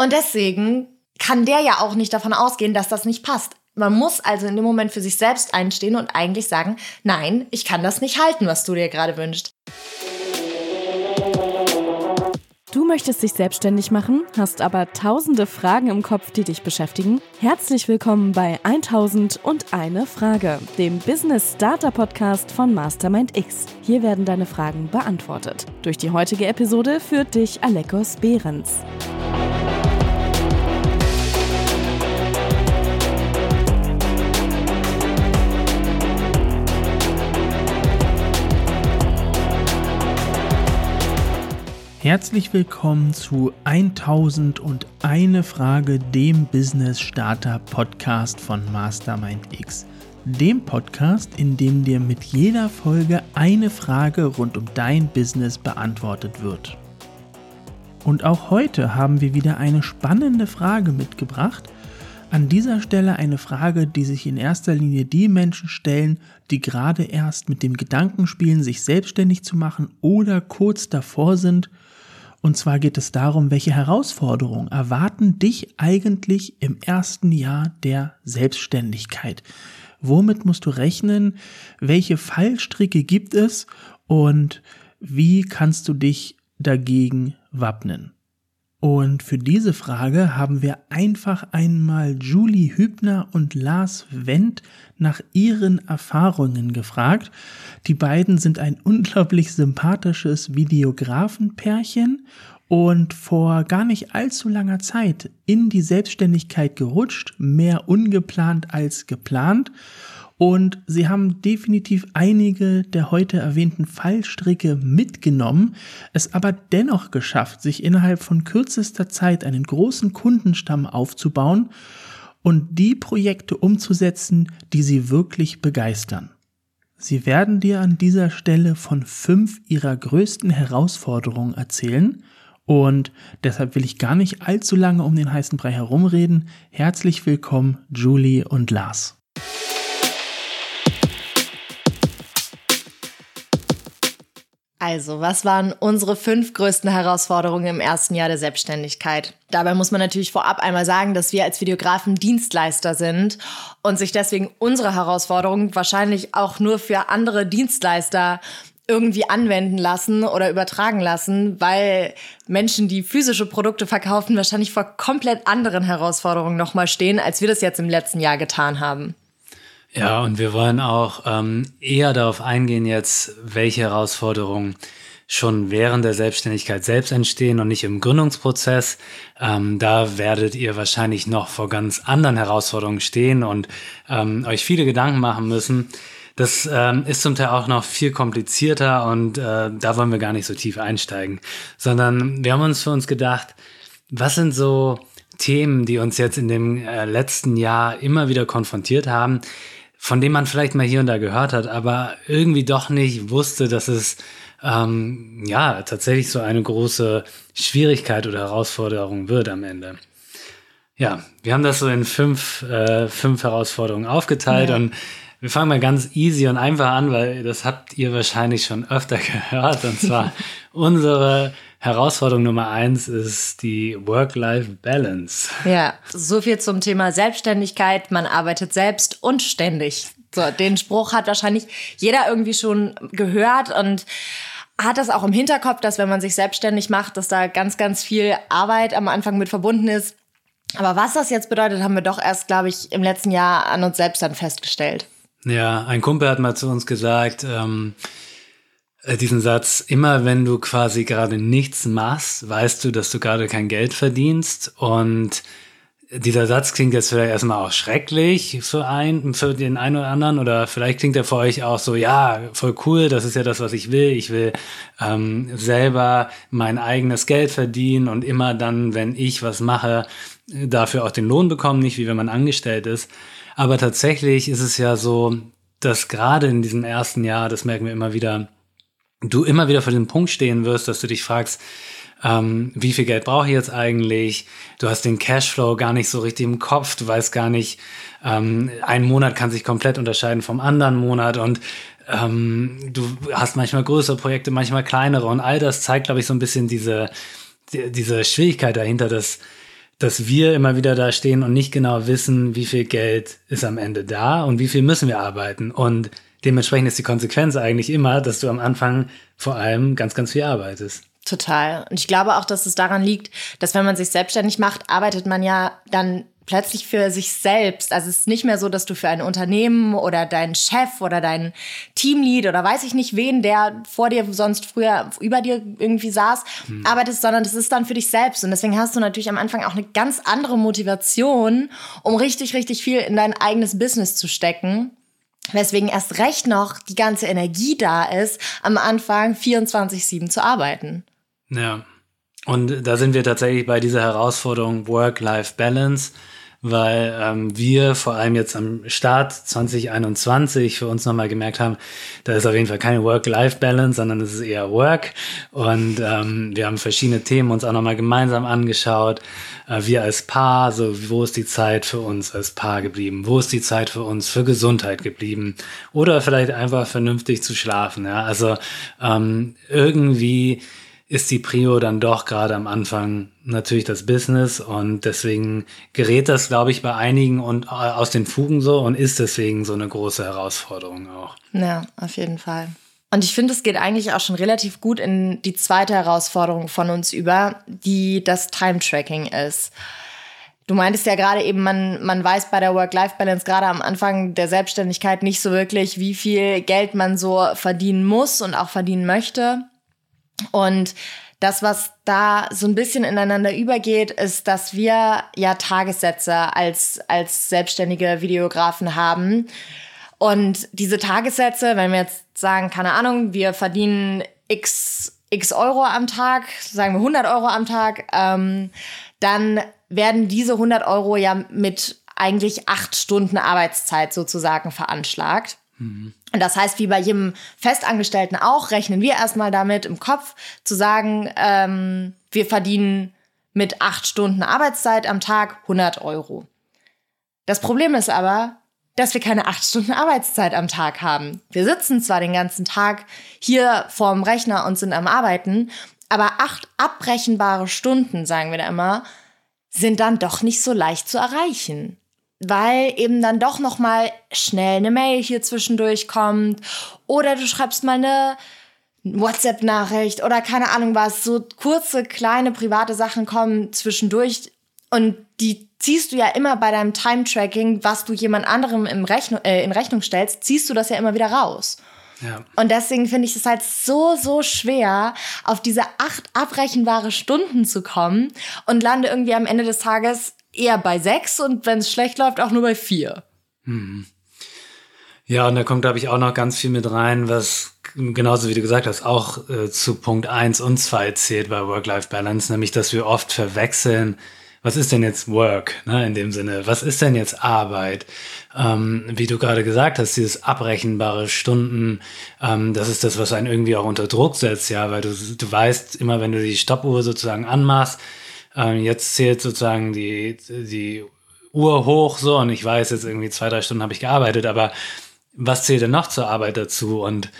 Und deswegen kann der ja auch nicht davon ausgehen, dass das nicht passt. Man muss also in dem Moment für sich selbst einstehen und eigentlich sagen, nein, ich kann das nicht halten, was du dir gerade wünschst. Du möchtest dich selbstständig machen, hast aber tausende Fragen im Kopf, die dich beschäftigen? Herzlich willkommen bei 1000 und eine Frage, dem Business Starter Podcast von Mastermind X. Hier werden deine Fragen beantwortet. Durch die heutige Episode führt dich Alekos Behrens. Herzlich willkommen zu 1001 Frage, dem Business Starter Podcast von Mastermind X. Dem Podcast, in dem dir mit jeder Folge eine Frage rund um dein Business beantwortet wird. Und auch heute haben wir wieder eine spannende Frage mitgebracht. An dieser Stelle eine Frage, die sich in erster Linie die Menschen stellen, die gerade erst mit dem Gedanken spielen, sich selbstständig zu machen oder kurz davor sind und zwar geht es darum, welche Herausforderungen erwarten dich eigentlich im ersten Jahr der Selbstständigkeit? Womit musst du rechnen? Welche Fallstricke gibt es? Und wie kannst du dich dagegen wappnen? Und für diese Frage haben wir einfach einmal Julie Hübner und Lars Wendt nach ihren Erfahrungen gefragt. Die beiden sind ein unglaublich sympathisches Videografenpärchen und vor gar nicht allzu langer Zeit in die Selbstständigkeit gerutscht, mehr ungeplant als geplant und sie haben definitiv einige der heute erwähnten Fallstricke mitgenommen, es aber dennoch geschafft, sich innerhalb von kürzester Zeit einen großen Kundenstamm aufzubauen und die Projekte umzusetzen, die sie wirklich begeistern. Sie werden dir an dieser Stelle von fünf ihrer größten Herausforderungen erzählen und deshalb will ich gar nicht allzu lange um den heißen Brei herumreden. Herzlich willkommen, Julie und Lars. Also, was waren unsere fünf größten Herausforderungen im ersten Jahr der Selbstständigkeit? Dabei muss man natürlich vorab einmal sagen, dass wir als Videografen Dienstleister sind und sich deswegen unsere Herausforderungen wahrscheinlich auch nur für andere Dienstleister irgendwie anwenden lassen oder übertragen lassen, weil Menschen, die physische Produkte verkaufen, wahrscheinlich vor komplett anderen Herausforderungen nochmal stehen, als wir das jetzt im letzten Jahr getan haben. Ja, und wir wollen auch ähm, eher darauf eingehen jetzt, welche Herausforderungen schon während der Selbstständigkeit selbst entstehen und nicht im Gründungsprozess. Ähm, da werdet ihr wahrscheinlich noch vor ganz anderen Herausforderungen stehen und ähm, euch viele Gedanken machen müssen. Das ähm, ist zum Teil auch noch viel komplizierter und äh, da wollen wir gar nicht so tief einsteigen, sondern wir haben uns für uns gedacht, was sind so Themen, die uns jetzt in dem äh, letzten Jahr immer wieder konfrontiert haben, von dem man vielleicht mal hier und da gehört hat, aber irgendwie doch nicht wusste, dass es ähm, ja tatsächlich so eine große Schwierigkeit oder Herausforderung wird am Ende. Ja, wir haben das so in fünf, äh, fünf Herausforderungen aufgeteilt ja. und wir fangen mal ganz easy und einfach an, weil das habt ihr wahrscheinlich schon öfter gehört. Und zwar unsere Herausforderung Nummer eins ist die Work-Life-Balance. Ja, so viel zum Thema Selbstständigkeit. Man arbeitet selbst und ständig. So, den Spruch hat wahrscheinlich jeder irgendwie schon gehört und hat das auch im Hinterkopf, dass wenn man sich selbstständig macht, dass da ganz, ganz viel Arbeit am Anfang mit verbunden ist. Aber was das jetzt bedeutet, haben wir doch erst, glaube ich, im letzten Jahr an uns selbst dann festgestellt. Ja, ein Kumpel hat mal zu uns gesagt, ähm, äh, diesen Satz, immer wenn du quasi gerade nichts machst, weißt du, dass du gerade kein Geld verdienst. Und dieser Satz klingt jetzt vielleicht erstmal auch schrecklich für, ein, für den einen oder anderen oder vielleicht klingt er für euch auch so, ja, voll cool, das ist ja das, was ich will. Ich will ähm, selber mein eigenes Geld verdienen und immer dann, wenn ich was mache, dafür auch den Lohn bekommen, nicht wie wenn man angestellt ist. Aber tatsächlich ist es ja so, dass gerade in diesem ersten Jahr, das merken wir immer wieder, du immer wieder vor dem Punkt stehen wirst, dass du dich fragst, ähm, wie viel Geld brauche ich jetzt eigentlich? Du hast den Cashflow gar nicht so richtig im Kopf, du weißt gar nicht, ähm, ein Monat kann sich komplett unterscheiden vom anderen Monat und ähm, du hast manchmal größere Projekte, manchmal kleinere und all das zeigt, glaube ich, so ein bisschen diese, die, diese Schwierigkeit dahinter, dass dass wir immer wieder da stehen und nicht genau wissen, wie viel Geld ist am Ende da und wie viel müssen wir arbeiten. Und dementsprechend ist die Konsequenz eigentlich immer, dass du am Anfang vor allem ganz, ganz viel arbeitest. Total. Und ich glaube auch, dass es daran liegt, dass wenn man sich selbstständig macht, arbeitet man ja dann plötzlich für sich selbst. Also es ist nicht mehr so, dass du für ein Unternehmen oder deinen Chef oder deinen Teamlead oder weiß ich nicht wen, der vor dir sonst früher über dir irgendwie saß, hm. arbeitest, sondern das ist dann für dich selbst. Und deswegen hast du natürlich am Anfang auch eine ganz andere Motivation, um richtig, richtig viel in dein eigenes Business zu stecken. Weswegen erst recht noch die ganze Energie da ist, am Anfang 24-7 zu arbeiten. Ja. Und da sind wir tatsächlich bei dieser Herausforderung Work-Life-Balance weil ähm, wir vor allem jetzt am Start 2021 für uns nochmal gemerkt haben, da ist auf jeden Fall keine Work-Life-Balance, sondern es ist eher Work. Und ähm, wir haben verschiedene Themen uns auch nochmal gemeinsam angeschaut. Äh, wir als Paar, so wo ist die Zeit für uns als Paar geblieben? Wo ist die Zeit für uns für Gesundheit geblieben? Oder vielleicht einfach vernünftig zu schlafen. Ja? Also ähm, irgendwie ist die Prio dann doch gerade am Anfang natürlich das Business und deswegen gerät das, glaube ich, bei einigen und äh, aus den Fugen so und ist deswegen so eine große Herausforderung auch. Ja, auf jeden Fall. Und ich finde, es geht eigentlich auch schon relativ gut in die zweite Herausforderung von uns über, die das Time-Tracking ist. Du meintest ja gerade eben, man, man weiß bei der Work-Life-Balance gerade am Anfang der Selbstständigkeit nicht so wirklich, wie viel Geld man so verdienen muss und auch verdienen möchte. Und das, was da so ein bisschen ineinander übergeht, ist, dass wir ja Tagessätze als, als selbstständige Videografen haben. Und diese Tagessätze, wenn wir jetzt sagen, keine Ahnung, wir verdienen x, x Euro am Tag, sagen wir 100 Euro am Tag, ähm, dann werden diese 100 Euro ja mit eigentlich acht Stunden Arbeitszeit sozusagen veranschlagt. Und das heißt, wie bei jedem Festangestellten auch, rechnen wir erstmal damit im Kopf zu sagen, ähm, wir verdienen mit acht Stunden Arbeitszeit am Tag 100 Euro. Das Problem ist aber, dass wir keine acht Stunden Arbeitszeit am Tag haben. Wir sitzen zwar den ganzen Tag hier vorm Rechner und sind am Arbeiten, aber acht abbrechenbare Stunden, sagen wir da immer, sind dann doch nicht so leicht zu erreichen weil eben dann doch noch mal schnell eine Mail hier zwischendurch kommt oder du schreibst mal eine WhatsApp-Nachricht oder keine Ahnung was, so kurze, kleine, private Sachen kommen zwischendurch und die ziehst du ja immer bei deinem Time-Tracking, was du jemand anderem im Rechnung, äh, in Rechnung stellst, ziehst du das ja immer wieder raus. Ja. Und deswegen finde ich es halt so, so schwer, auf diese acht abrechenbare Stunden zu kommen und lande irgendwie am Ende des Tages eher bei sechs und wenn es schlecht läuft, auch nur bei vier. Hm. Ja, und da kommt, glaube ich, auch noch ganz viel mit rein, was genauso wie du gesagt hast, auch äh, zu Punkt eins und zwei zählt bei Work-Life-Balance, nämlich, dass wir oft verwechseln, was ist denn jetzt Work, ne, in dem Sinne, was ist denn jetzt Arbeit? Ähm, wie du gerade gesagt hast, dieses abrechenbare Stunden, ähm, das ist das, was einen irgendwie auch unter Druck setzt, ja, weil du, du weißt immer, wenn du die Stoppuhr sozusagen anmachst, ähm, jetzt zählt sozusagen die, die Uhr hoch so und ich weiß jetzt irgendwie zwei, drei Stunden habe ich gearbeitet, aber was zählt denn noch zur Arbeit dazu? Und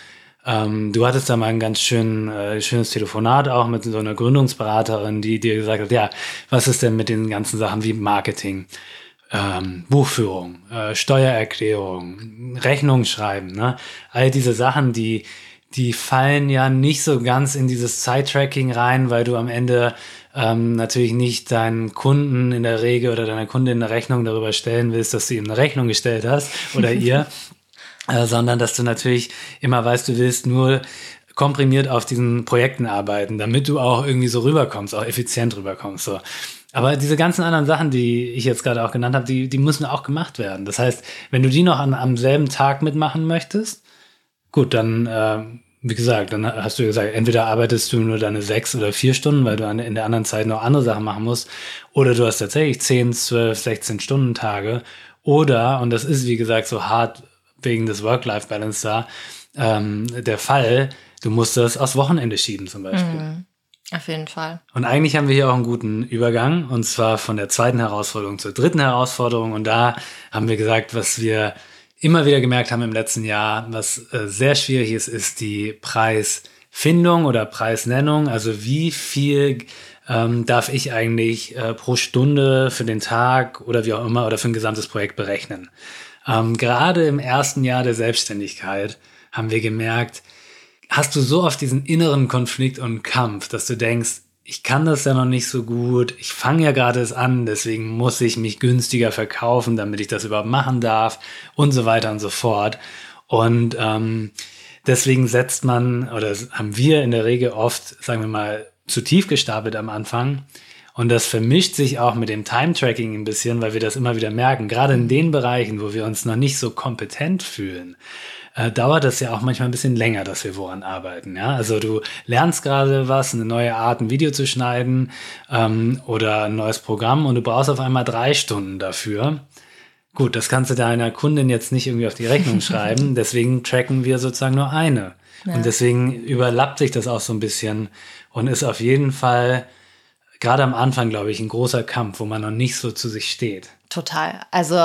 ähm, du hattest da mal ein ganz schön, äh, schönes Telefonat auch mit so einer Gründungsberaterin, die dir gesagt hat, ja, was ist denn mit den ganzen Sachen wie Marketing, ähm, Buchführung, äh, Steuererklärung, Rechnung schreiben, ne? All diese Sachen, die, die fallen ja nicht so ganz in dieses Zeittracking rein, weil du am Ende ähm, natürlich nicht deinen Kunden in der Regel oder deiner Kundin eine Rechnung darüber stellen willst, dass du ihm eine Rechnung gestellt hast oder ihr, äh, sondern dass du natürlich immer weißt, du willst nur komprimiert auf diesen Projekten arbeiten, damit du auch irgendwie so rüberkommst, auch effizient rüberkommst. So. Aber diese ganzen anderen Sachen, die ich jetzt gerade auch genannt habe, die, die müssen auch gemacht werden. Das heißt, wenn du die noch an, am selben Tag mitmachen möchtest, gut, dann äh, wie gesagt, dann hast du gesagt, entweder arbeitest du nur deine sechs oder vier Stunden, weil du in der anderen Zeit noch andere Sachen machen musst, oder du hast tatsächlich zehn, zwölf, sechzehn Stunden Tage, oder, und das ist wie gesagt so hart wegen des Work-Life-Balance da, ähm, der Fall, du musst das aufs Wochenende schieben zum Beispiel. Mhm. Auf jeden Fall. Und eigentlich haben wir hier auch einen guten Übergang, und zwar von der zweiten Herausforderung zur dritten Herausforderung. Und da haben wir gesagt, was wir immer wieder gemerkt haben im letzten Jahr, was äh, sehr schwierig ist, ist die Preisfindung oder Preisnennung. Also wie viel ähm, darf ich eigentlich äh, pro Stunde für den Tag oder wie auch immer oder für ein gesamtes Projekt berechnen. Ähm, gerade im ersten Jahr der Selbstständigkeit haben wir gemerkt, hast du so oft diesen inneren Konflikt und Kampf, dass du denkst, ich kann das ja noch nicht so gut, ich fange ja gerade es an, deswegen muss ich mich günstiger verkaufen, damit ich das überhaupt machen darf und so weiter und so fort. Und ähm, deswegen setzt man, oder haben wir in der Regel oft, sagen wir mal, zu tief gestapelt am Anfang. Und das vermischt sich auch mit dem Time-Tracking ein bisschen, weil wir das immer wieder merken. Gerade in den Bereichen, wo wir uns noch nicht so kompetent fühlen, äh, dauert das ja auch manchmal ein bisschen länger, dass wir woran arbeiten. Ja? Also du lernst gerade was, eine neue Art, ein Video zu schneiden ähm, oder ein neues Programm und du brauchst auf einmal drei Stunden dafür. Gut, das kannst du deiner Kundin jetzt nicht irgendwie auf die Rechnung schreiben, deswegen tracken wir sozusagen nur eine. Ja. Und deswegen überlappt sich das auch so ein bisschen und ist auf jeden Fall gerade am Anfang, glaube ich, ein großer Kampf, wo man noch nicht so zu sich steht. Total. Also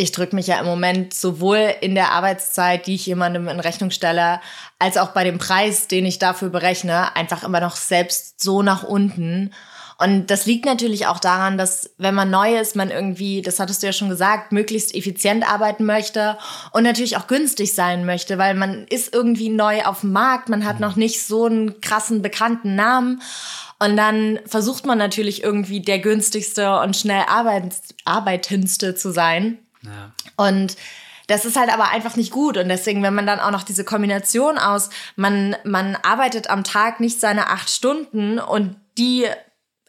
ich drücke mich ja im Moment sowohl in der Arbeitszeit, die ich jemandem in Rechnung stelle, als auch bei dem Preis, den ich dafür berechne, einfach immer noch selbst so nach unten. Und das liegt natürlich auch daran, dass wenn man neu ist, man irgendwie, das hattest du ja schon gesagt, möglichst effizient arbeiten möchte und natürlich auch günstig sein möchte, weil man ist irgendwie neu auf dem Markt, man hat noch nicht so einen krassen bekannten Namen. Und dann versucht man natürlich irgendwie der günstigste und schnell arbeitendste zu sein. Und das ist halt aber einfach nicht gut. Und deswegen, wenn man dann auch noch diese Kombination aus, man, man arbeitet am Tag nicht seine acht Stunden und die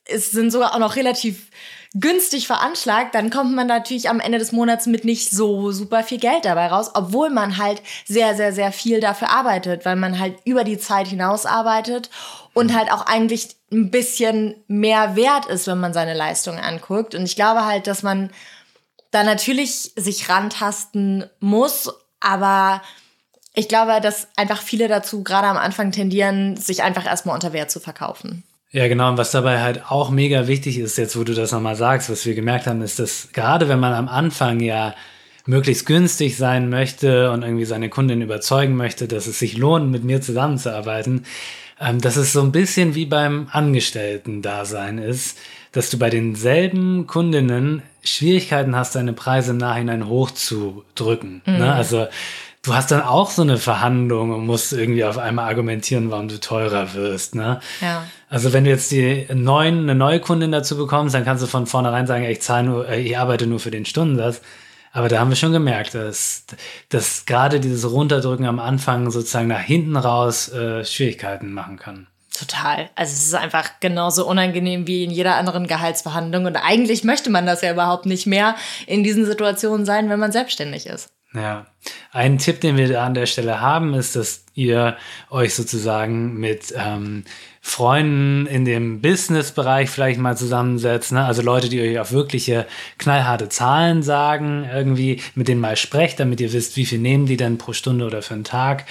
es sind sogar auch noch relativ günstig veranschlagt, dann kommt man natürlich am Ende des Monats mit nicht so super viel Geld dabei raus, obwohl man halt sehr, sehr, sehr viel dafür arbeitet, weil man halt über die Zeit hinaus arbeitet und halt auch eigentlich ein bisschen mehr wert ist, wenn man seine Leistung anguckt. Und ich glaube halt, dass man da natürlich sich rantasten muss, aber ich glaube, dass einfach viele dazu gerade am Anfang tendieren, sich einfach erstmal unter Wert zu verkaufen. Ja, genau. Und was dabei halt auch mega wichtig ist, jetzt wo du das nochmal sagst, was wir gemerkt haben, ist, dass gerade wenn man am Anfang ja möglichst günstig sein möchte und irgendwie seine Kundin überzeugen möchte, dass es sich lohnt, mit mir zusammenzuarbeiten, ähm, dass es so ein bisschen wie beim Angestellten-Dasein ist, dass du bei denselben Kundinnen Schwierigkeiten hast, deine Preise im Nachhinein hochzudrücken. Ne? Mhm. Ne? Also du hast dann auch so eine Verhandlung und musst irgendwie auf einmal argumentieren, warum du teurer wirst. Ne? Ja. Also wenn du jetzt die neuen, eine neue Kundin dazu bekommst, dann kannst du von vornherein sagen, ich zahle nur, äh, ich arbeite nur für den Stundensatz. Aber da haben wir schon gemerkt, dass, dass gerade dieses Runterdrücken am Anfang sozusagen nach hinten raus äh, Schwierigkeiten machen kann. Total. Also es ist einfach genauso unangenehm wie in jeder anderen Gehaltsverhandlung. Und eigentlich möchte man das ja überhaupt nicht mehr in diesen Situationen sein, wenn man selbstständig ist. Ja, ein Tipp, den wir da an der Stelle haben, ist, dass ihr euch sozusagen mit ähm, Freunden in dem Business-Bereich vielleicht mal zusammensetzt, ne? also Leute, die euch auch wirkliche knallharte Zahlen sagen, irgendwie mit denen mal sprecht, damit ihr wisst, wie viel nehmen die denn pro Stunde oder für einen Tag.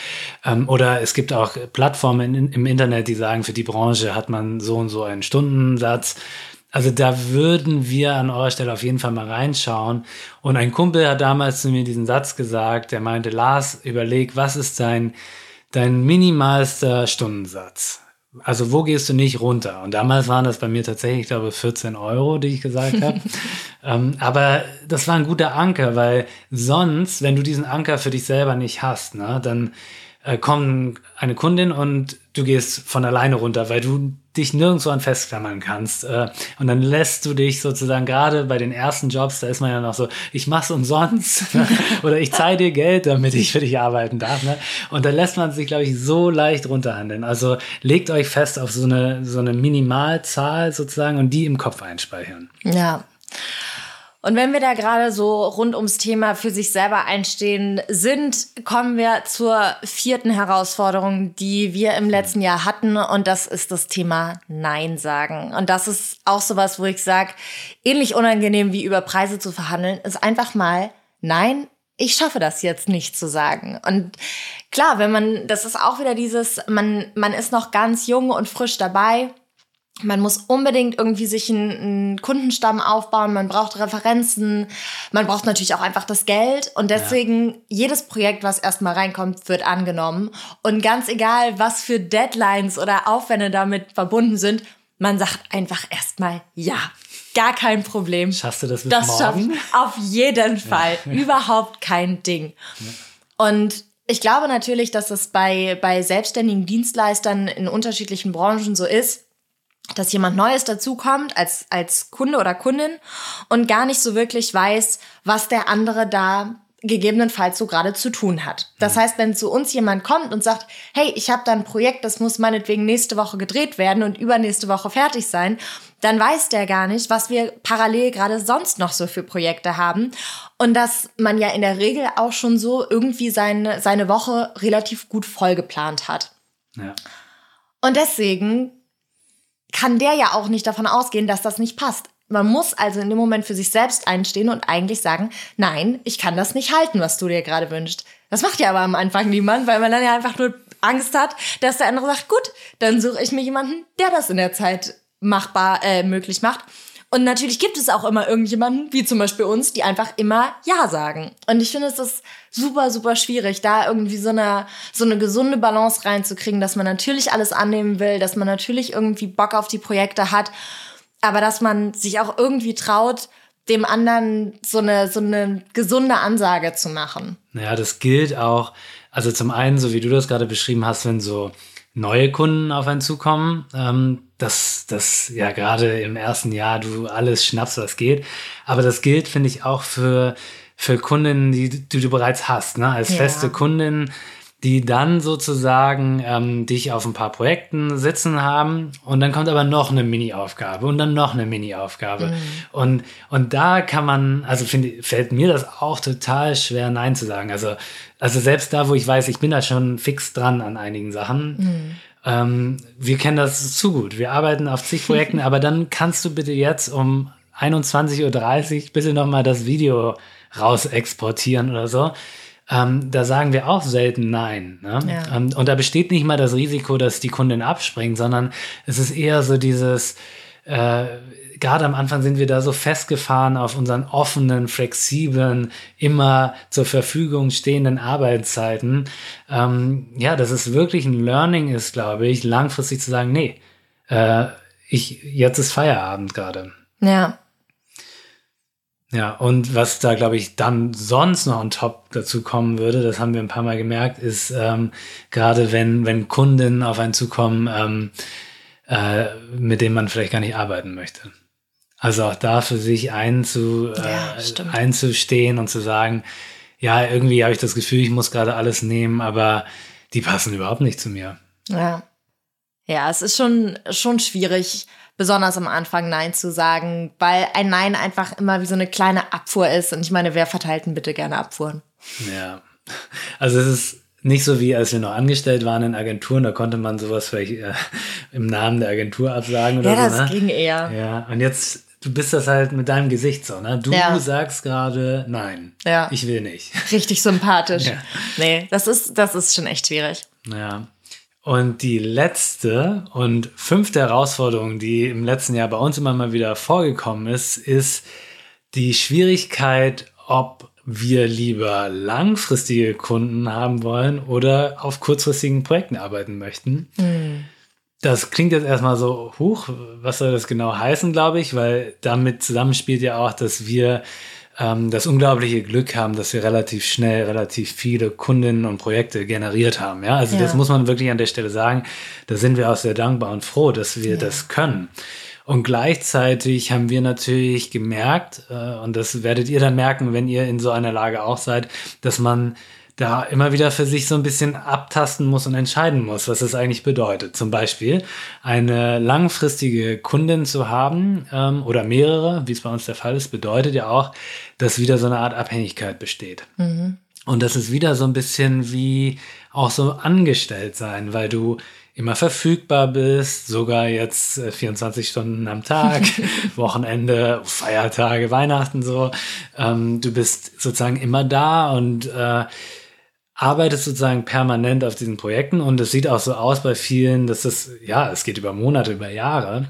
Ähm, oder es gibt auch Plattformen in, im Internet, die sagen, für die Branche hat man so und so einen Stundensatz. Also da würden wir an eurer Stelle auf jeden Fall mal reinschauen. Und ein Kumpel hat damals zu mir diesen Satz gesagt, der meinte, Lars, überleg, was ist dein, dein minimalster Stundensatz? Also wo gehst du nicht runter? Und damals waren das bei mir tatsächlich, ich glaube, 14 Euro, die ich gesagt habe. ähm, aber das war ein guter Anker, weil sonst, wenn du diesen Anker für dich selber nicht hast, ne, dann äh, kommt eine Kundin und du gehst von alleine runter, weil du dich nirgendwo an festklammern kannst. Äh, und dann lässt du dich sozusagen gerade bei den ersten Jobs, da ist man ja noch so, ich mach's umsonst ne? oder ich zahle dir Geld, damit ich für dich arbeiten darf. Ne? Und da lässt man sich, glaube ich, so leicht runterhandeln. Also legt euch fest auf so eine, so eine Minimalzahl sozusagen und die im Kopf einspeichern. Ja. Und wenn wir da gerade so rund ums Thema für sich selber einstehen sind, kommen wir zur vierten Herausforderung, die wir im letzten Jahr hatten. Und das ist das Thema Nein sagen. Und das ist auch sowas, wo ich sage, ähnlich unangenehm wie über Preise zu verhandeln, ist einfach mal Nein. Ich schaffe das jetzt nicht zu sagen. Und klar, wenn man, das ist auch wieder dieses, man, man ist noch ganz jung und frisch dabei man muss unbedingt irgendwie sich einen, einen, Kundenstamm aufbauen, man braucht Referenzen, man braucht natürlich auch einfach das Geld und deswegen ja. jedes Projekt, was erstmal reinkommt, wird angenommen und ganz egal, was für Deadlines oder Aufwände damit verbunden sind, man sagt einfach erstmal ja. Gar kein Problem. Schaffst du das bis das morgen? schafft auf jeden Fall. Ja. Überhaupt kein Ding. Ja. Und ich glaube natürlich, dass es bei, bei selbstständigen Dienstleistern in unterschiedlichen Branchen so ist, dass jemand Neues dazukommt als, als Kunde oder Kundin und gar nicht so wirklich weiß, was der andere da gegebenenfalls so gerade zu tun hat. Das heißt, wenn zu uns jemand kommt und sagt, hey, ich habe da ein Projekt, das muss meinetwegen nächste Woche gedreht werden und übernächste Woche fertig sein, dann weiß der gar nicht, was wir parallel gerade sonst noch so für Projekte haben. Und dass man ja in der Regel auch schon so irgendwie seine, seine Woche relativ gut vollgeplant hat. Ja. Und deswegen kann der ja auch nicht davon ausgehen, dass das nicht passt. Man muss also in dem Moment für sich selbst einstehen und eigentlich sagen, nein, ich kann das nicht halten, was du dir gerade wünschst. Das macht ja aber am Anfang niemand, weil man dann ja einfach nur Angst hat, dass der andere sagt, gut, dann suche ich mir jemanden, der das in der Zeit machbar, äh, möglich macht. Und natürlich gibt es auch immer irgendjemanden, wie zum Beispiel uns, die einfach immer Ja sagen. Und ich finde, es ist super, super schwierig, da irgendwie so eine, so eine gesunde Balance reinzukriegen, dass man natürlich alles annehmen will, dass man natürlich irgendwie Bock auf die Projekte hat, aber dass man sich auch irgendwie traut, dem anderen so eine, so eine gesunde Ansage zu machen. Ja, das gilt auch, also zum einen, so wie du das gerade beschrieben hast, wenn so neue Kunden auf einen zukommen, ähm, dass das ja gerade im ersten Jahr du alles schnappst, was geht. Aber das gilt, finde ich, auch für, für Kundinnen, die, die du bereits hast, ne? als ja. feste Kundin die dann sozusagen ähm, dich auf ein paar Projekten sitzen haben und dann kommt aber noch eine Mini-Aufgabe und dann noch eine Mini-Aufgabe. Mhm. Und, und da kann man, also finde, fällt mir das auch total schwer, Nein zu sagen. Also, also selbst da, wo ich weiß, ich bin da schon fix dran an einigen Sachen. Mhm. Ähm, wir kennen das zu gut. Wir arbeiten auf zig Projekten, aber dann kannst du bitte jetzt um 21.30 Uhr bitte nochmal das Video raus exportieren oder so ähm, da sagen wir auch selten Nein. Ne? Ja. Ähm, und da besteht nicht mal das Risiko, dass die Kundin abspringt, sondern es ist eher so dieses, äh, gerade am Anfang sind wir da so festgefahren auf unseren offenen, flexiblen, immer zur Verfügung stehenden Arbeitszeiten. Ähm, ja, dass es wirklich ein Learning ist, glaube ich, langfristig zu sagen, nee, äh, ich, jetzt ist Feierabend gerade. Ja. Ja, und was da, glaube ich, dann sonst noch on top dazu kommen würde, das haben wir ein paar Mal gemerkt, ist ähm, gerade wenn, wenn Kunden auf einen zukommen, ähm, äh, mit denen man vielleicht gar nicht arbeiten möchte. Also auch da für sich einzu, äh, ja, einzustehen und zu sagen, ja, irgendwie habe ich das Gefühl, ich muss gerade alles nehmen, aber die passen überhaupt nicht zu mir. Ja. Ja, es ist schon, schon schwierig, besonders am Anfang Nein zu sagen, weil ein Nein einfach immer wie so eine kleine Abfuhr ist. Und ich meine, wer verteilt denn bitte gerne Abfuhren? Ja, also es ist nicht so wie als wir noch angestellt waren in Agenturen, da konnte man sowas vielleicht äh, im Namen der Agentur absagen oder ja, so. Ja, das ne? ging eher. Ja, und jetzt, du bist das halt mit deinem Gesicht so, ne? Du ja. sagst gerade nein. Ja. Ich will nicht. Richtig sympathisch. Ja. Nee, das ist, das ist schon echt schwierig. Ja. Und die letzte und fünfte Herausforderung, die im letzten Jahr bei uns immer mal wieder vorgekommen ist, ist die Schwierigkeit, ob wir lieber langfristige Kunden haben wollen oder auf kurzfristigen Projekten arbeiten möchten. Mhm. Das klingt jetzt erstmal so hoch. Was soll das genau heißen, glaube ich? Weil damit zusammenspielt ja auch, dass wir ähm, das unglaubliche Glück haben, dass wir relativ schnell relativ viele Kundinnen und Projekte generiert haben. Ja, also ja. das muss man wirklich an der Stelle sagen. Da sind wir auch sehr dankbar und froh, dass wir ja. das können. Und gleichzeitig haben wir natürlich gemerkt, äh, und das werdet ihr dann merken, wenn ihr in so einer Lage auch seid, dass man da immer wieder für sich so ein bisschen abtasten muss und entscheiden muss, was es eigentlich bedeutet. Zum Beispiel eine langfristige Kundin zu haben ähm, oder mehrere, wie es bei uns der Fall ist, bedeutet ja auch, dass wieder so eine Art Abhängigkeit besteht. Mhm. Und das ist wieder so ein bisschen wie auch so angestellt sein, weil du immer verfügbar bist, sogar jetzt 24 äh, Stunden am Tag, Wochenende, Feiertage, Weihnachten so. Ähm, du bist sozusagen immer da und äh, arbeitest sozusagen permanent auf diesen Projekten und es sieht auch so aus bei vielen, dass das, ja, es geht über Monate, über Jahre.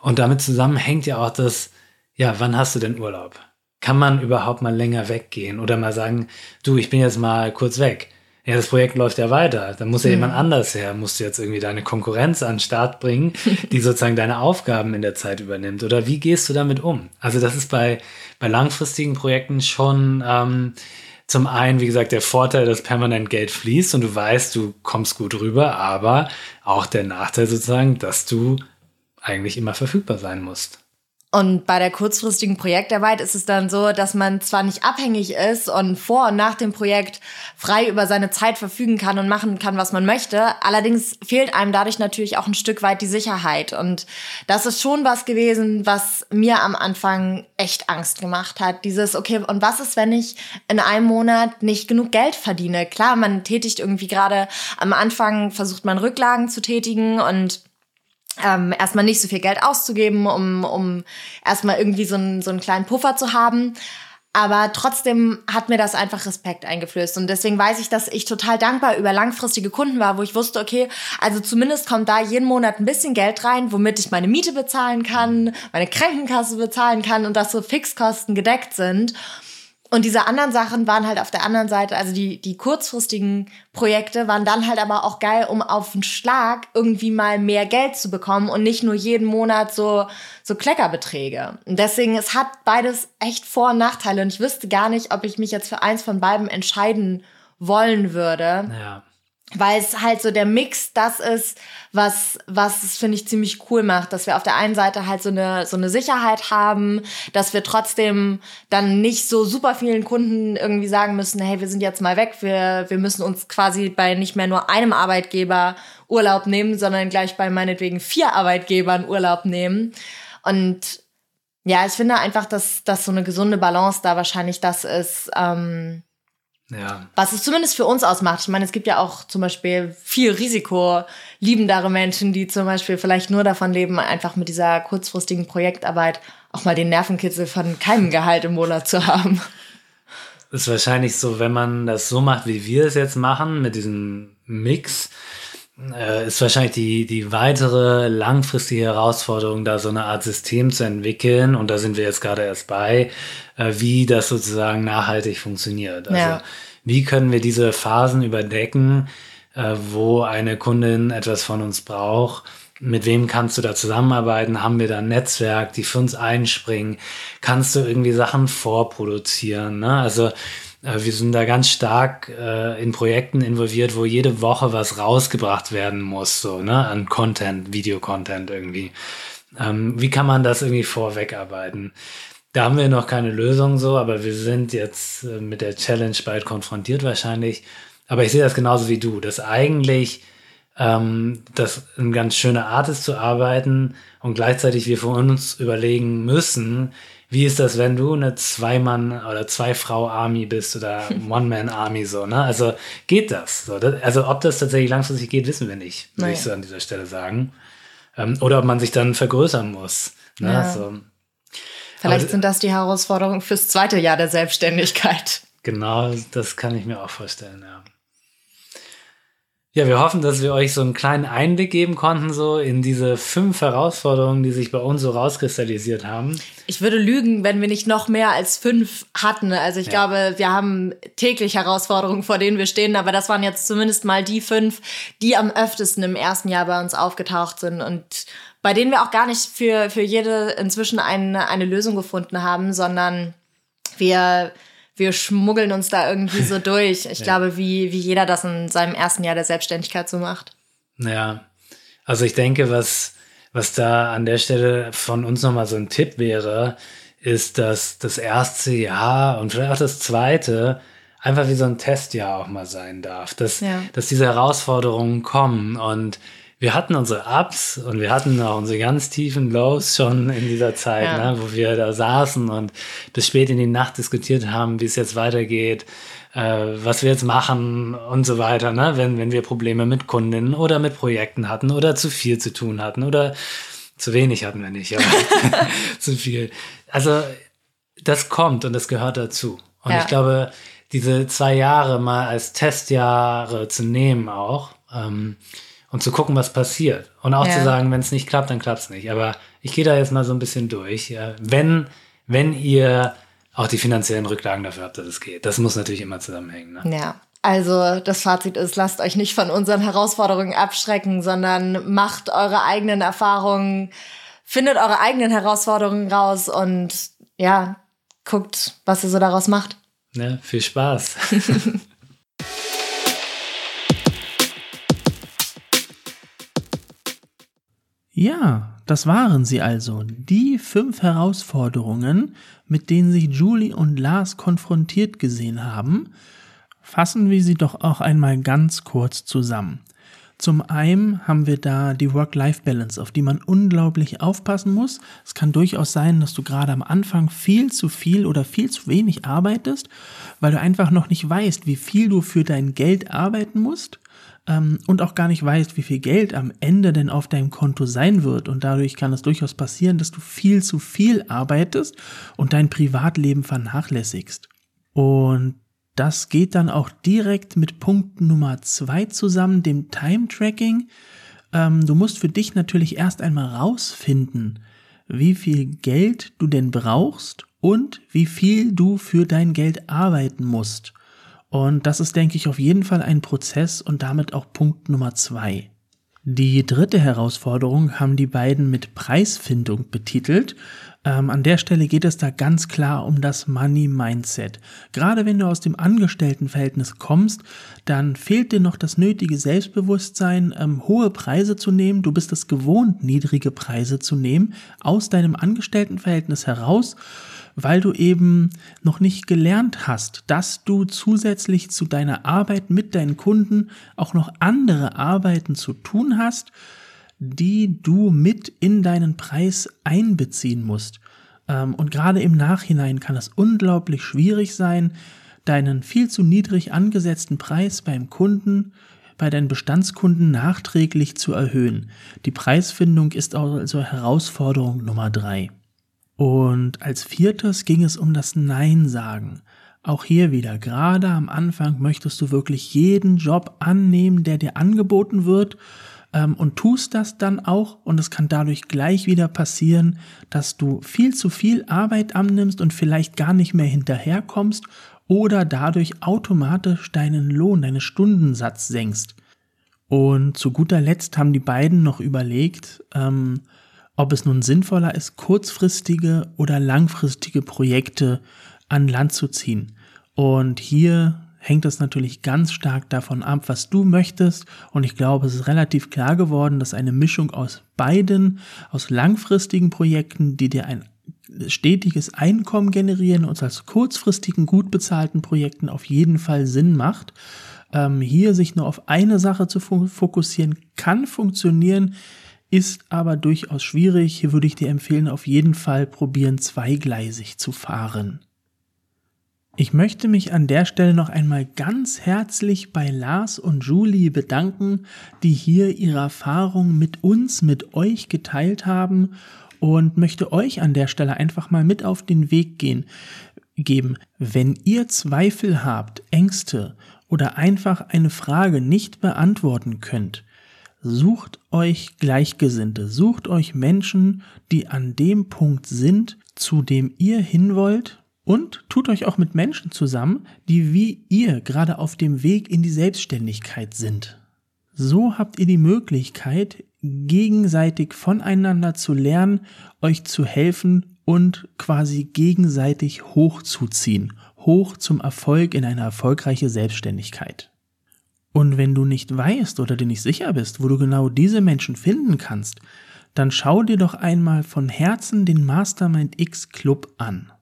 Und damit zusammenhängt ja auch das, ja, wann hast du denn Urlaub? Kann man überhaupt mal länger weggehen oder mal sagen, du, ich bin jetzt mal kurz weg? ja, das Projekt läuft ja weiter. Dann muss ja mhm. jemand anders her, musst du jetzt irgendwie deine Konkurrenz an den Start bringen, die sozusagen deine Aufgaben in der Zeit übernimmt. Oder wie gehst du damit um? Also das ist bei, bei langfristigen Projekten schon ähm, zum einen, wie gesagt, der Vorteil, dass permanent Geld fließt und du weißt, du kommst gut rüber, aber auch der Nachteil sozusagen, dass du eigentlich immer verfügbar sein musst. Und bei der kurzfristigen Projektarbeit ist es dann so, dass man zwar nicht abhängig ist und vor und nach dem Projekt frei über seine Zeit verfügen kann und machen kann, was man möchte. Allerdings fehlt einem dadurch natürlich auch ein Stück weit die Sicherheit. Und das ist schon was gewesen, was mir am Anfang echt Angst gemacht hat. Dieses, okay, und was ist, wenn ich in einem Monat nicht genug Geld verdiene? Klar, man tätigt irgendwie gerade am Anfang, versucht man Rücklagen zu tätigen und ähm, erstmal nicht so viel Geld auszugeben, um, um erstmal irgendwie so einen, so einen kleinen Puffer zu haben. Aber trotzdem hat mir das einfach Respekt eingeflößt. Und deswegen weiß ich, dass ich total dankbar über langfristige Kunden war, wo ich wusste, okay, also zumindest kommt da jeden Monat ein bisschen Geld rein, womit ich meine Miete bezahlen kann, meine Krankenkasse bezahlen kann und dass so Fixkosten gedeckt sind. Und diese anderen Sachen waren halt auf der anderen Seite, also die, die kurzfristigen Projekte waren dann halt aber auch geil, um auf den Schlag irgendwie mal mehr Geld zu bekommen und nicht nur jeden Monat so, so Kleckerbeträge. Und deswegen, es hat beides echt Vor- und Nachteile und ich wüsste gar nicht, ob ich mich jetzt für eins von beiden entscheiden wollen würde. Ja weil es halt so der Mix das ist, was, was es, finde ich, ziemlich cool macht, dass wir auf der einen Seite halt so eine, so eine Sicherheit haben, dass wir trotzdem dann nicht so super vielen Kunden irgendwie sagen müssen, hey, wir sind jetzt mal weg, wir, wir müssen uns quasi bei nicht mehr nur einem Arbeitgeber Urlaub nehmen, sondern gleich bei meinetwegen vier Arbeitgebern Urlaub nehmen. Und ja, ich finde einfach, dass, dass so eine gesunde Balance da wahrscheinlich das ist, ähm, ja. Was es zumindest für uns ausmacht. Ich meine, es gibt ja auch zum Beispiel viel risikoliebendere Menschen, die zum Beispiel vielleicht nur davon leben, einfach mit dieser kurzfristigen Projektarbeit auch mal den Nervenkitzel von keinem Gehalt im Monat zu haben. ist wahrscheinlich so, wenn man das so macht, wie wir es jetzt machen, mit diesem Mix, äh, ist wahrscheinlich die, die weitere langfristige Herausforderung, da so eine Art System zu entwickeln. Und da sind wir jetzt gerade erst bei, äh, wie das sozusagen nachhaltig funktioniert. Also, ja. wie können wir diese Phasen überdecken, äh, wo eine Kundin etwas von uns braucht? Mit wem kannst du da zusammenarbeiten? Haben wir da ein Netzwerk, die für uns einspringen? Kannst du irgendwie Sachen vorproduzieren? Ne? Also, wir sind da ganz stark äh, in Projekten involviert, wo jede Woche was rausgebracht werden muss, so, ne, an Content, Videocontent irgendwie. Ähm, wie kann man das irgendwie vorwegarbeiten? Da haben wir noch keine Lösung so, aber wir sind jetzt äh, mit der Challenge bald konfrontiert wahrscheinlich. Aber ich sehe das genauso wie du, dass eigentlich ähm, das eine ganz schöne Art ist zu arbeiten und gleichzeitig wir für uns überlegen müssen, wie ist das, wenn du eine Zwei-Mann- oder Zwei-Frau-Army bist oder One-Man-Army so, ne? Also geht das? So, das? Also ob das tatsächlich langfristig geht, wissen wir nicht, würde naja. ich so an dieser Stelle sagen. Ähm, oder ob man sich dann vergrößern muss. Ne? Ja. So. Vielleicht Aber, sind das die Herausforderungen fürs zweite Jahr der Selbstständigkeit. Genau, das kann ich mir auch vorstellen, ja. Ja, wir hoffen, dass wir euch so einen kleinen Einblick geben konnten, so in diese fünf Herausforderungen, die sich bei uns so rauskristallisiert haben. Ich würde lügen, wenn wir nicht noch mehr als fünf hatten. Also ich ja. glaube, wir haben täglich Herausforderungen, vor denen wir stehen, aber das waren jetzt zumindest mal die fünf, die am öftesten im ersten Jahr bei uns aufgetaucht sind und bei denen wir auch gar nicht für, für jede inzwischen eine, eine Lösung gefunden haben, sondern wir wir schmuggeln uns da irgendwie so durch. Ich ja. glaube, wie, wie jeder das in seinem ersten Jahr der Selbstständigkeit so macht. Ja, also ich denke, was, was da an der Stelle von uns nochmal so ein Tipp wäre, ist, dass das erste Jahr und vielleicht auch das zweite einfach wie so ein Testjahr auch mal sein darf. Dass, ja. dass diese Herausforderungen kommen und wir hatten unsere Ups und wir hatten auch unsere ganz tiefen Lows schon in dieser Zeit, ja. ne, wo wir da saßen und bis spät in die Nacht diskutiert haben, wie es jetzt weitergeht, äh, was wir jetzt machen und so weiter, ne, wenn, wenn wir Probleme mit Kundinnen oder mit Projekten hatten oder zu viel zu tun hatten oder zu wenig hatten wir nicht, aber zu viel. Also das kommt und das gehört dazu. Und ja. ich glaube, diese zwei Jahre mal als Testjahre zu nehmen auch, ähm, und zu gucken, was passiert. Und auch ja. zu sagen, wenn es nicht klappt, dann klappt es nicht. Aber ich gehe da jetzt mal so ein bisschen durch. Ja. Wenn, wenn ihr auch die finanziellen Rücklagen dafür habt, dass es geht. Das muss natürlich immer zusammenhängen. Ne? Ja. Also das Fazit ist, lasst euch nicht von unseren Herausforderungen abschrecken, sondern macht eure eigenen Erfahrungen, findet eure eigenen Herausforderungen raus und ja, guckt, was ihr so daraus macht. Ja, viel Spaß. ja, das waren sie also, die fünf Herausforderungen, mit denen sich Julie und Lars konfrontiert gesehen haben. Fassen wir sie doch auch einmal ganz kurz zusammen. Zum einen haben wir da die Work-Life-Balance, auf die man unglaublich aufpassen muss. Es kann durchaus sein, dass du gerade am Anfang viel zu viel oder viel zu wenig arbeitest, weil du einfach noch nicht weißt, wie viel du für dein Geld arbeiten musst ähm, und auch gar nicht weißt, wie viel Geld am Ende denn auf deinem Konto sein wird. Und dadurch kann es durchaus passieren, dass du viel zu viel arbeitest und dein Privatleben vernachlässigst. Und das geht dann auch direkt mit Punkt Nummer zwei zusammen, dem Time Tracking. Ähm, du musst für dich natürlich erst einmal rausfinden, wie viel Geld du denn brauchst und wie viel du für dein Geld arbeiten musst. Und das ist, denke ich, auf jeden Fall ein Prozess und damit auch Punkt Nummer zwei. Die dritte Herausforderung haben die beiden mit Preisfindung betitelt. Ähm, an der Stelle geht es da ganz klar um das Money Mindset. Gerade wenn du aus dem Angestelltenverhältnis kommst, dann fehlt dir noch das nötige Selbstbewusstsein, ähm, hohe Preise zu nehmen. Du bist es gewohnt, niedrige Preise zu nehmen aus deinem Angestelltenverhältnis heraus weil du eben noch nicht gelernt hast, dass du zusätzlich zu deiner Arbeit mit deinen Kunden auch noch andere Arbeiten zu tun hast, die du mit in deinen Preis einbeziehen musst. Ähm, und gerade im Nachhinein kann es unglaublich schwierig sein, deinen viel zu niedrig angesetzten Preis beim Kunden bei deinen Bestandskunden nachträglich zu erhöhen. Die Preisfindung ist also Herausforderung Nummer drei. Und als viertes ging es um das Nein sagen. Auch hier wieder, gerade am Anfang möchtest du wirklich jeden Job annehmen, der dir angeboten wird ähm, und tust das dann auch und es kann dadurch gleich wieder passieren, dass du viel zu viel Arbeit annimmst und vielleicht gar nicht mehr hinterherkommst oder dadurch automatisch deinen Lohn, deinen Stundensatz senkst. Und zu guter Letzt haben die beiden noch überlegt, ähm, ob es nun sinnvoller ist, kurzfristige oder langfristige Projekte an Land zu ziehen. Und hier hängt es natürlich ganz stark davon ab, was du möchtest. Und ich glaube, es ist relativ klar geworden, dass eine Mischung aus beiden, aus langfristigen Projekten, die dir ein stetiges Einkommen generieren und als kurzfristigen, gut bezahlten Projekten auf jeden Fall Sinn macht. Ähm, hier sich nur auf eine Sache zu fokussieren, kann funktionieren ist aber durchaus schwierig. Hier würde ich dir empfehlen, auf jeden Fall probieren, zweigleisig zu fahren. Ich möchte mich an der Stelle noch einmal ganz herzlich bei Lars und Julie bedanken, die hier ihre Erfahrungen mit uns, mit euch geteilt haben und möchte euch an der Stelle einfach mal mit auf den Weg gehen, geben. Wenn ihr Zweifel habt, Ängste oder einfach eine Frage nicht beantworten könnt, Sucht euch Gleichgesinnte, sucht euch Menschen, die an dem Punkt sind, zu dem ihr hin wollt und tut euch auch mit Menschen zusammen, die wie ihr gerade auf dem Weg in die Selbstständigkeit sind. So habt ihr die Möglichkeit, gegenseitig voneinander zu lernen, euch zu helfen und quasi gegenseitig hochzuziehen, hoch zum Erfolg in eine erfolgreiche Selbstständigkeit. Und wenn du nicht weißt oder dir nicht sicher bist, wo du genau diese Menschen finden kannst, dann schau dir doch einmal von Herzen den Mastermind X Club an.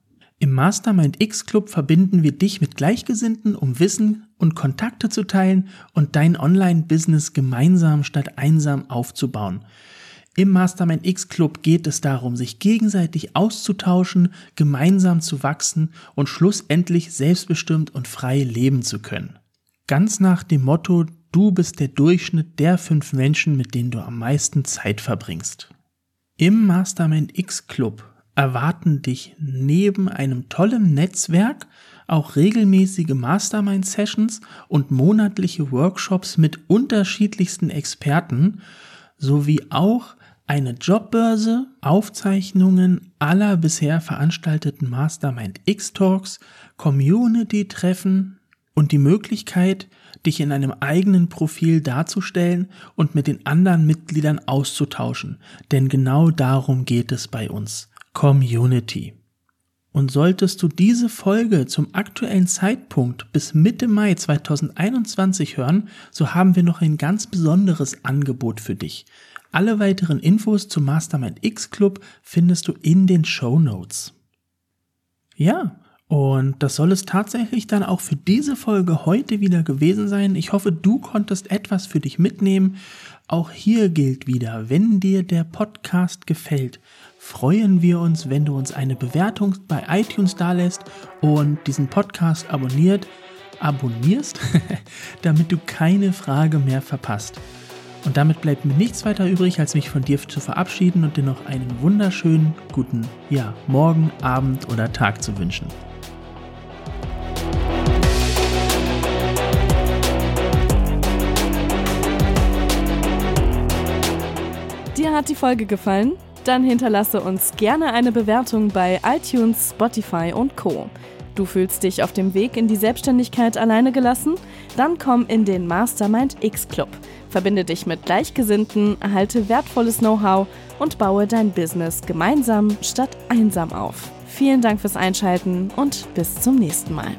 Im Mastermind X Club verbinden wir dich mit Gleichgesinnten, um Wissen und Kontakte zu teilen und dein Online-Business gemeinsam statt einsam aufzubauen. Im Mastermind X Club geht es darum, sich gegenseitig auszutauschen, gemeinsam zu wachsen und schlussendlich selbstbestimmt und frei leben zu können. Ganz nach dem Motto, du bist der Durchschnitt der fünf Menschen, mit denen du am meisten Zeit verbringst. Im Mastermind X Club erwarten dich neben einem tollen Netzwerk auch regelmäßige Mastermind-Sessions und monatliche Workshops mit unterschiedlichsten Experten sowie auch eine Jobbörse, Aufzeichnungen aller bisher veranstalteten Mastermind X-Talks, Community-Treffen, und die Möglichkeit, dich in einem eigenen Profil darzustellen und mit den anderen Mitgliedern auszutauschen. Denn genau darum geht es bei uns. Community. Und solltest du diese Folge zum aktuellen Zeitpunkt bis Mitte Mai 2021 hören, so haben wir noch ein ganz besonderes Angebot für dich. Alle weiteren Infos zum Mastermind X Club findest du in den Show Notes. Ja, und das soll es tatsächlich dann auch für diese Folge heute wieder gewesen sein. Ich hoffe, du konntest etwas für dich mitnehmen. Auch hier gilt wieder, wenn dir der Podcast gefällt, freuen wir uns, wenn du uns eine Bewertung bei iTunes dalässt und diesen Podcast abonniert, abonnierst, damit du keine Frage mehr verpasst. Und damit bleibt mir nichts weiter übrig, als mich von dir zu verabschieden und dir noch einen wunderschönen guten, ja, Morgen, Abend oder Tag zu wünschen. Dir hat die Folge gefallen? Dann hinterlasse uns gerne eine Bewertung bei iTunes, Spotify und Co. Du fühlst dich auf dem Weg in die Selbstständigkeit alleine gelassen? Dann komm in den Mastermind X Club. Verbinde dich mit Gleichgesinnten, erhalte wertvolles Know-how und baue dein Business gemeinsam statt einsam auf. Vielen Dank fürs Einschalten und bis zum nächsten Mal.